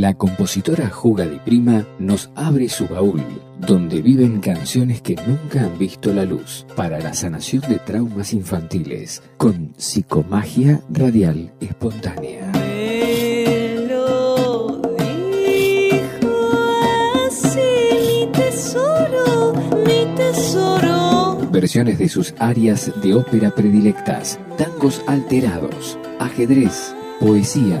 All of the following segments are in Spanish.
la compositora Juga Di Prima nos abre su baúl, donde viven canciones que nunca han visto la luz, para la sanación de traumas infantiles, con psicomagia radial espontánea. Versiones de sus áreas de ópera predilectas, tangos alterados, ajedrez, poesía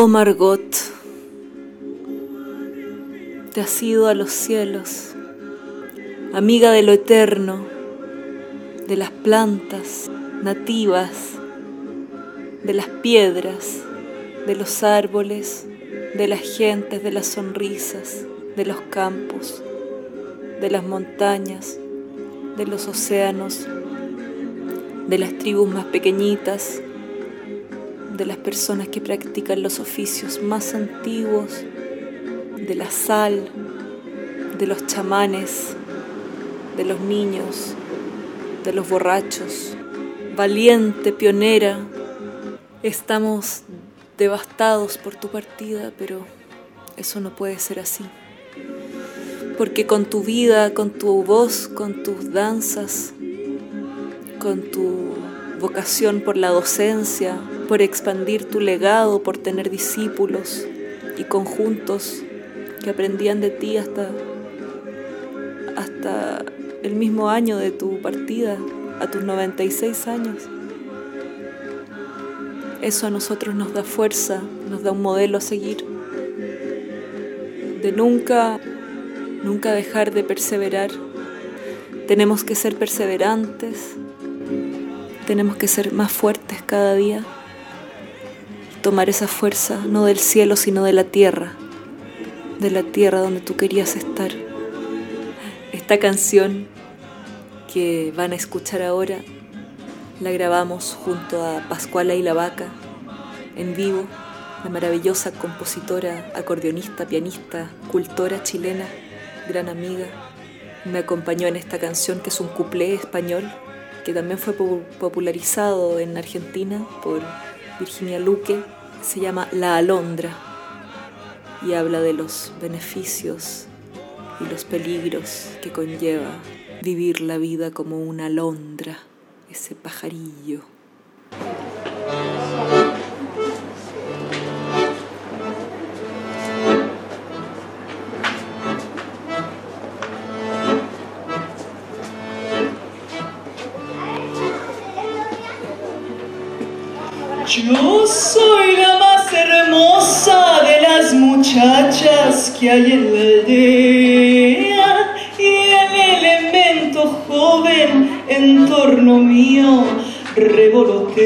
Oh Margot, te has ido a los cielos, amiga de lo eterno, de las plantas nativas, de las piedras, de los árboles, de las gentes, de las sonrisas, de los campos, de las montañas, de los océanos, de las tribus más pequeñitas, de las personas que practican los oficios más antiguos, de la sal, de los chamanes, de los niños, de los borrachos. Valiente, pionera, estamos devastados por tu partida, pero eso no puede ser así. Porque con tu vida, con tu voz, con tus danzas, con tu vocación por la docencia, por expandir tu legado, por tener discípulos y conjuntos que aprendían de ti hasta, hasta el mismo año de tu partida, a tus 96 años. Eso a nosotros nos da fuerza, nos da un modelo a seguir, de nunca, nunca dejar de perseverar. Tenemos que ser perseverantes, tenemos que ser más fuertes cada día, tomar esa fuerza no del cielo sino de la tierra, de la tierra donde tú querías estar. Esta canción que van a escuchar ahora la grabamos junto a Pascuala y la Vaca en vivo, la maravillosa compositora, acordeonista, pianista, cultora chilena, gran amiga. Me acompañó en esta canción que es un cuplé español que también fue po- popularizado en Argentina por Virginia Luque, se llama La Alondra y habla de los beneficios y los peligros que conlleva vivir la vida como una alondra, ese pajarillo. Yo soy la más hermosa de las muchachas que hay en la aldea y el elemento joven en torno mío revolotea.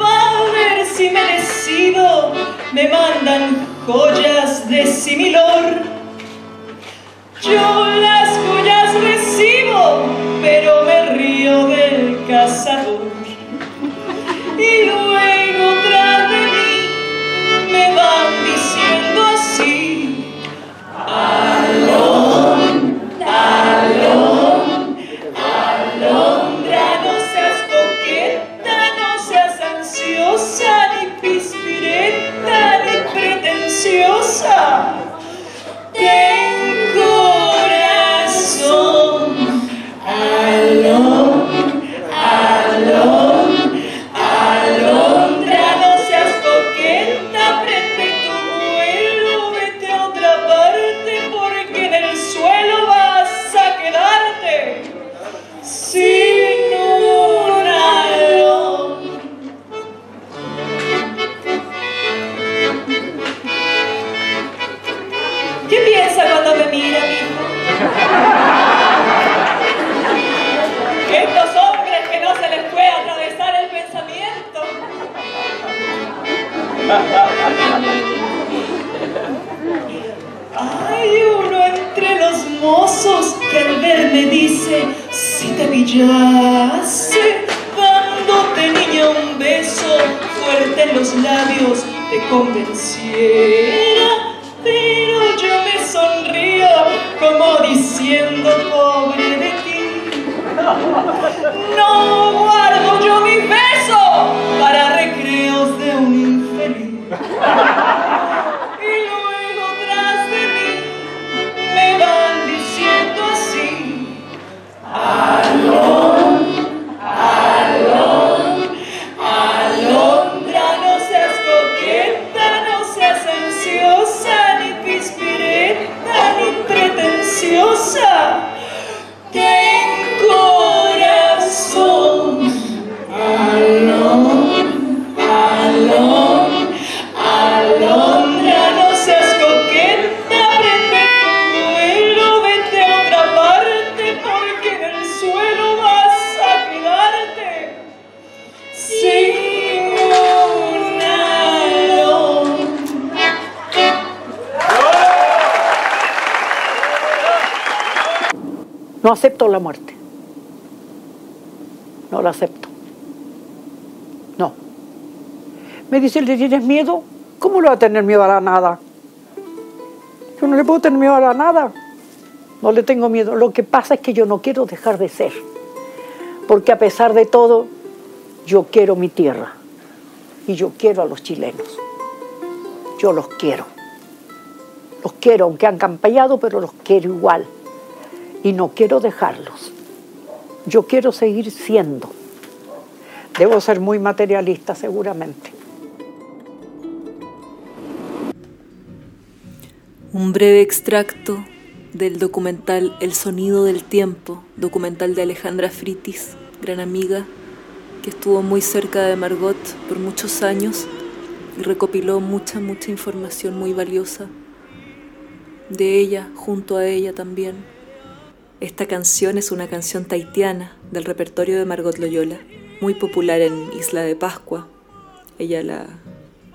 Va a ver si merecido me mandan joyas de similor. Yo Hay uno entre los mozos que al verme dice, si te pillase, dándote niña un beso fuerte en los labios, te convenciera, pero yo me sonrío como diciendo, pobre de ti. No guardo yo mi beso para No acepto la muerte. No la acepto. No. Me dice, ¿le tienes miedo? ¿Cómo le va a tener miedo a la nada? Yo no le puedo tener miedo a la nada. No le tengo miedo. Lo que pasa es que yo no quiero dejar de ser. Porque a pesar de todo, yo quiero mi tierra. Y yo quiero a los chilenos. Yo los quiero. Los quiero, aunque han campañado, pero los quiero igual y no quiero dejarlos. Yo quiero seguir siendo. Debo ser muy materialista seguramente. Un breve extracto del documental El sonido del tiempo, documental de Alejandra Fritis, gran amiga, que estuvo muy cerca de Margot por muchos años y recopiló mucha, mucha información muy valiosa de ella, junto a ella también. Esta canción es una canción taitiana del repertorio de Margot Loyola, muy popular en Isla de Pascua. Ella la,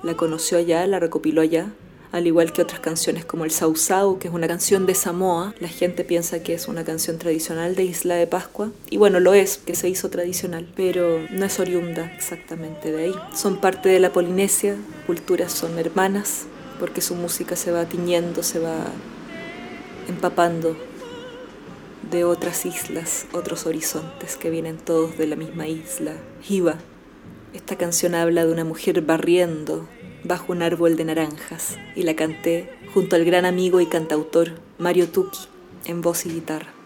la conoció allá, la recopiló allá, al igual que otras canciones como el Sausau, que es una canción de Samoa. La gente piensa que es una canción tradicional de Isla de Pascua, y bueno, lo es, que se hizo tradicional, pero no es oriunda exactamente de ahí. Son parte de la Polinesia, culturas son hermanas, porque su música se va tiñendo, se va empapando de otras islas, otros horizontes que vienen todos de la misma isla. Hiva. Esta canción habla de una mujer barriendo bajo un árbol de naranjas y la canté junto al gran amigo y cantautor Mario Tuki en voz y guitarra.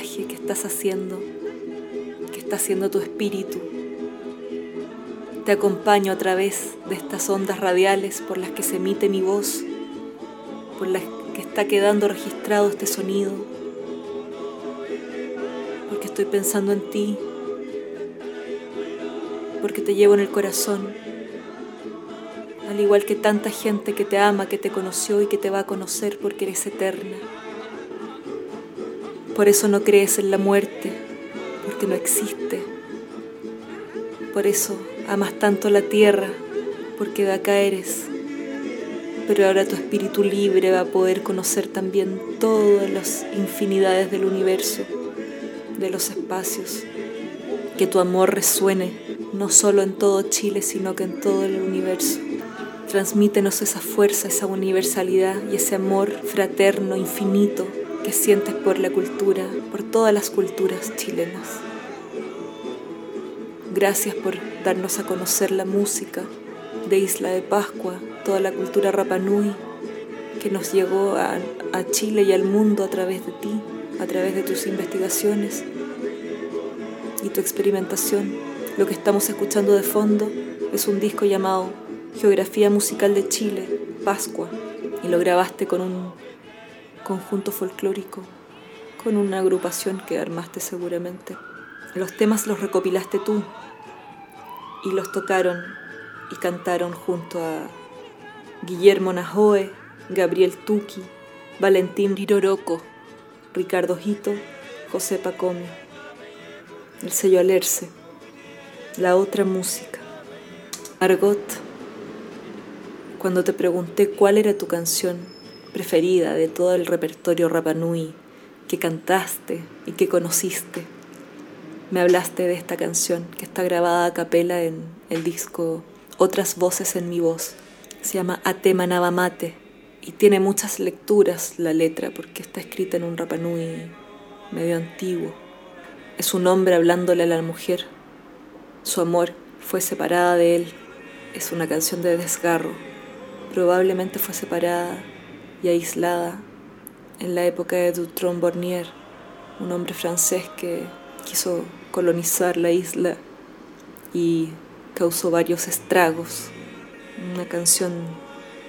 Que estás haciendo, que está haciendo tu espíritu, te acompaño a través de estas ondas radiales por las que se emite mi voz, por las que está quedando registrado este sonido, porque estoy pensando en ti, porque te llevo en el corazón al igual que tanta gente que te ama, que te conoció y que te va a conocer porque eres eterna. Por eso no crees en la muerte, porque no existe. Por eso amas tanto la tierra, porque de acá eres. Pero ahora tu espíritu libre va a poder conocer también todas las infinidades del universo, de los espacios. Que tu amor resuene no solo en todo Chile, sino que en todo el universo. Transmítenos esa fuerza, esa universalidad y ese amor fraterno, infinito que sientes por la cultura, por todas las culturas chilenas. Gracias por darnos a conocer la música de Isla de Pascua, toda la cultura Rapanui que nos llegó a, a Chile y al mundo a través de ti, a través de tus investigaciones y tu experimentación. Lo que estamos escuchando de fondo es un disco llamado Geografía Musical de Chile, Pascua, y lo grabaste con un conjunto folclórico, con una agrupación que armaste seguramente. Los temas los recopilaste tú y los tocaron y cantaron junto a Guillermo Najoe, Gabriel Tuki, Valentín Riroroco, Ricardo Jito, José Pacomi, el sello Alerce, la otra música. Margot cuando te pregunté cuál era tu canción preferida de todo el repertorio Rapanui que cantaste y que conociste. Me hablaste de esta canción que está grabada a capela en el disco Otras voces en mi voz. Se llama Atema Navamate y tiene muchas lecturas la letra porque está escrita en un Rapanui medio antiguo. Es un hombre hablándole a la mujer. Su amor fue separada de él. Es una canción de desgarro probablemente fue separada y aislada en la época de Dutron Bornier, un hombre francés que quiso colonizar la isla y causó varios estragos. Una canción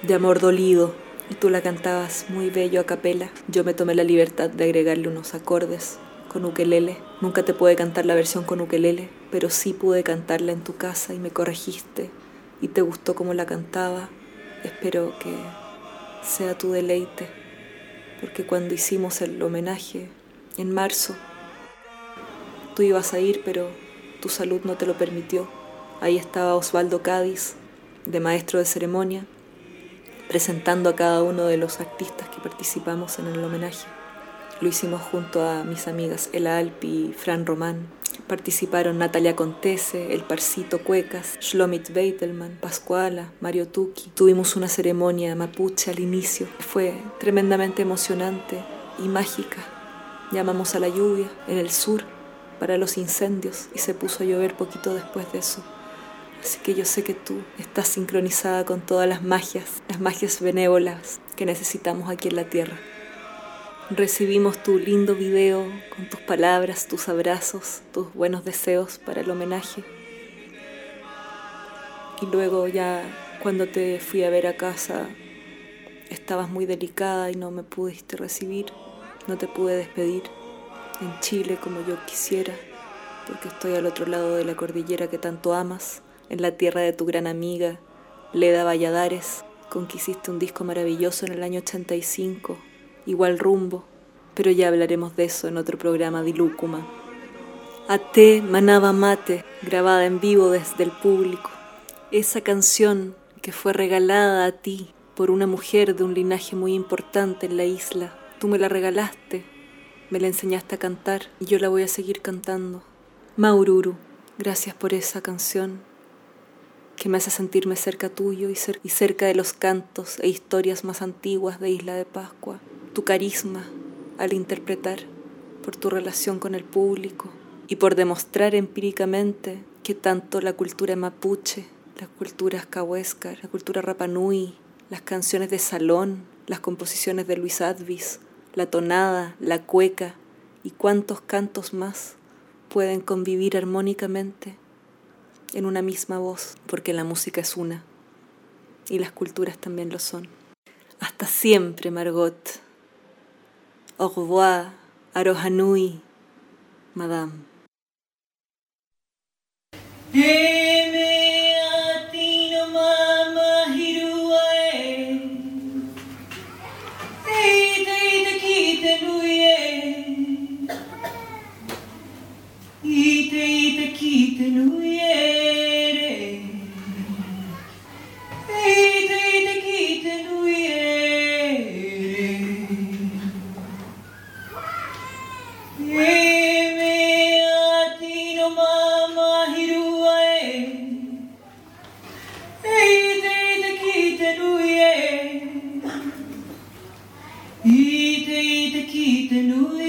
de amor dolido y tú la cantabas muy bello a capela. Yo me tomé la libertad de agregarle unos acordes con ukelele. Nunca te pude cantar la versión con ukelele, pero sí pude cantarla en tu casa y me corregiste y te gustó cómo la cantaba Espero que sea tu deleite, porque cuando hicimos el homenaje en marzo, tú ibas a ir, pero tu salud no te lo permitió. Ahí estaba Osvaldo Cádiz, de maestro de ceremonia, presentando a cada uno de los artistas que participamos en el homenaje. Lo hicimos junto a mis amigas Ela Alpi y Fran Román. Participaron Natalia Contese, El Parcito Cuecas, Shlomit Beitelman, Pascuala, Mario Tuki. Tuvimos una ceremonia mapuche al inicio. Fue tremendamente emocionante y mágica. Llamamos a la lluvia en el sur para los incendios y se puso a llover poquito después de eso. Así que yo sé que tú estás sincronizada con todas las magias, las magias benévolas que necesitamos aquí en la Tierra. Recibimos tu lindo video con tus palabras, tus abrazos, tus buenos deseos para el homenaje. Y luego ya cuando te fui a ver a casa estabas muy delicada y no me pudiste recibir, no te pude despedir en Chile como yo quisiera, porque estoy al otro lado de la cordillera que tanto amas, en la tierra de tu gran amiga, Leda Valladares, con hiciste un disco maravilloso en el año 85 igual rumbo, pero ya hablaremos de eso en otro programa de Lúcuma. Ate Manaba Mate, grabada en vivo desde el público. Esa canción que fue regalada a ti por una mujer de un linaje muy importante en la isla. Tú me la regalaste, me la enseñaste a cantar y yo la voy a seguir cantando. Maururu, gracias por esa canción que me hace sentirme cerca tuyo y, y cerca de los cantos e historias más antiguas de Isla de Pascua tu carisma al interpretar, por tu relación con el público y por demostrar empíricamente que tanto la cultura mapuche, las culturas cahuesca, la cultura rapanui, las canciones de salón, las composiciones de Luis Advis, la tonada, la cueca y cuantos cantos más pueden convivir armónicamente en una misma voz, porque la música es una y las culturas también lo son. Hasta siempre, Margot. Au revoir, Arohanui, madame. Gittin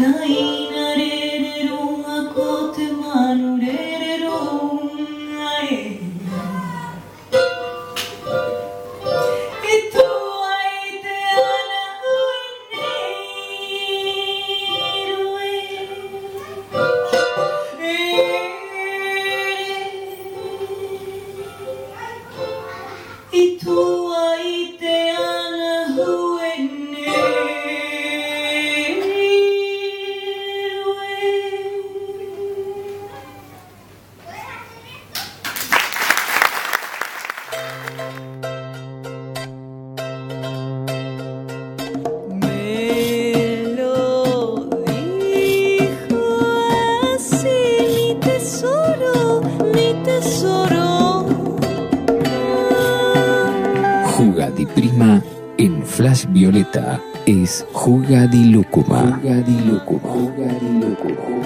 nơi Prima en Flash Violeta es Jugadilúcuma. Jugadilúcuma.